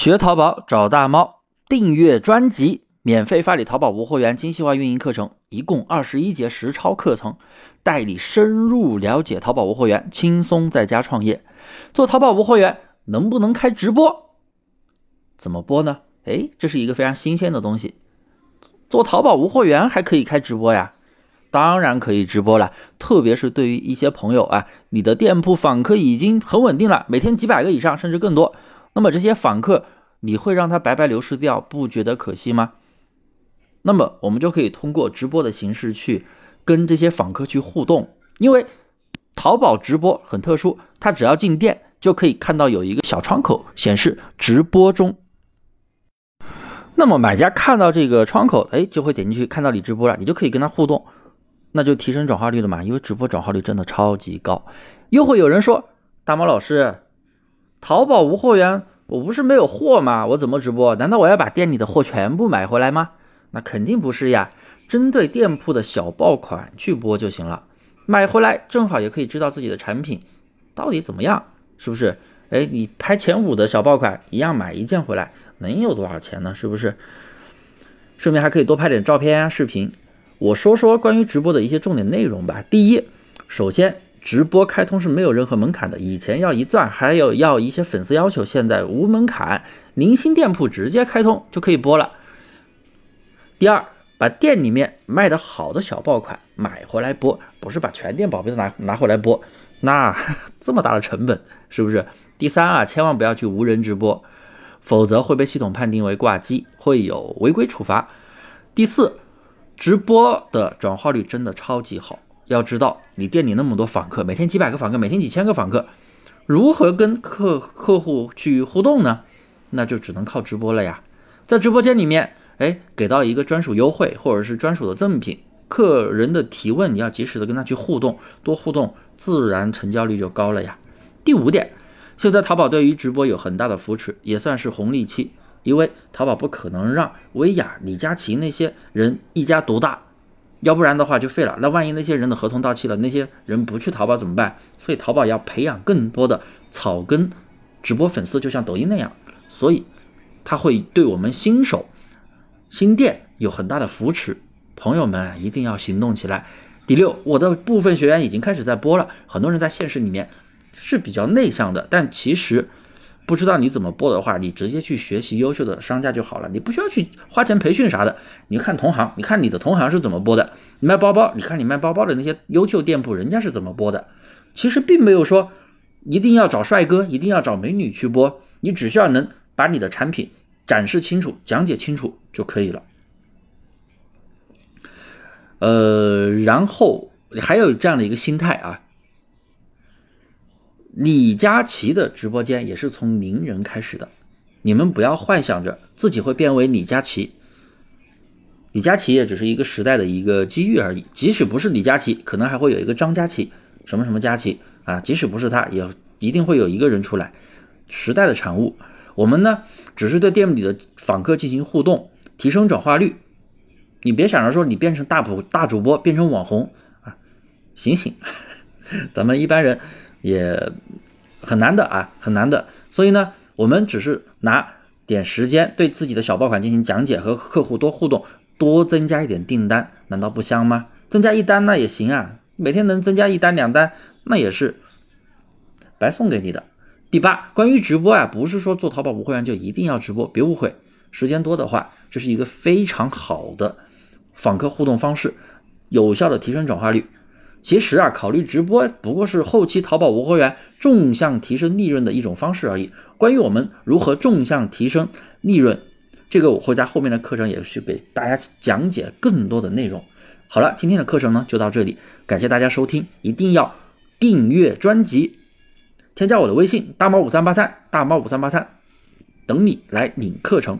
学淘宝找大猫，订阅专辑，免费发你淘宝无货源精细化运营课程，一共二十一节实操课程，带你深入了解淘宝无货源，轻松在家创业。做淘宝无货源能不能开直播？怎么播呢？哎，这是一个非常新鲜的东西。做淘宝无货源还可以开直播呀？当然可以直播了，特别是对于一些朋友啊，你的店铺访客已经很稳定了，每天几百个以上，甚至更多。那么这些访客你会让他白白流失掉，不觉得可惜吗？那么我们就可以通过直播的形式去跟这些访客去互动，因为淘宝直播很特殊，他只要进店就可以看到有一个小窗口显示直播中。那么买家看到这个窗口，哎，就会点进去看到你直播了，你就可以跟他互动，那就提升转化率了嘛，因为直播转化率真的超级高。又会有人说，大毛老师。淘宝无货源，我不是没有货吗？我怎么直播？难道我要把店里的货全部买回来吗？那肯定不是呀，针对店铺的小爆款去播就行了。买回来正好也可以知道自己的产品到底怎么样，是不是？哎，你拍前五的小爆款，一样买一件回来，能有多少钱呢？是不是？顺便还可以多拍点照片啊、视频。我说说关于直播的一些重点内容吧。第一，首先。直播开通是没有任何门槛的，以前要一钻，还有要一些粉丝要求，现在无门槛，零星店铺直接开通就可以播了。第二，把店里面卖的好的小爆款买回来播，不是把全店宝贝都拿拿回来播，那这么大的成本是不是？第三啊，千万不要去无人直播，否则会被系统判定为挂机，会有违规处罚。第四，直播的转化率真的超级好。要知道，你店里那么多访客，每天几百个访客，每天几千个访客，如何跟客客户去互动呢？那就只能靠直播了呀。在直播间里面，哎，给到一个专属优惠或者是专属的赠品，客人的提问你要及时的跟他去互动，多互动，自然成交率就高了呀。第五点，现在淘宝对于直播有很大的扶持，也算是红利期，因为淘宝不可能让薇娅、李佳琦那些人一家独大。要不然的话就废了。那万一那些人的合同到期了，那些人不去淘宝怎么办？所以淘宝要培养更多的草根直播粉丝，就像抖音那样。所以他会对我们新手新店有很大的扶持。朋友们一定要行动起来。第六，我的部分学员已经开始在播了。很多人在现实里面是比较内向的，但其实。不知道你怎么播的话，你直接去学习优秀的商家就好了，你不需要去花钱培训啥的。你看同行，你看你的同行是怎么播的。你卖包包，你看你卖包包的那些优秀店铺，人家是怎么播的。其实并没有说一定要找帅哥，一定要找美女去播，你只需要能把你的产品展示清楚、讲解清楚就可以了。呃，然后还有这样的一个心态啊。李佳琦的直播间也是从零人开始的，你们不要幻想着自己会变为李佳琦。李佳琦也只是一个时代的一个机遇而已，即使不是李佳琦，可能还会有一个张佳琦，什么什么佳琦啊，即使不是他，也一定会有一个人出来。时代的产物，我们呢只是对店里的访客进行互动，提升转化率。你别想着说你变成大普大主播，变成网红啊，醒醒，咱们一般人。也很难的啊，很难的。所以呢，我们只是拿点时间对自己的小爆款进行讲解，和客户多互动，多增加一点订单，难道不香吗？增加一单那也行啊，每天能增加一单两单，那也是白送给你的。第八，关于直播啊，不是说做淘宝无会员就一定要直播，别误会。时间多的话，这是一个非常好的访客互动方式，有效的提升转化率。其实啊，考虑直播不过是后期淘宝无货源纵向提升利润的一种方式而已。关于我们如何纵向提升利润，这个我会在后面的课程也去给大家讲解更多的内容。好了，今天的课程呢就到这里，感谢大家收听，一定要订阅专辑，添加我的微信大猫五三八三大猫五三八三，等你来领课程。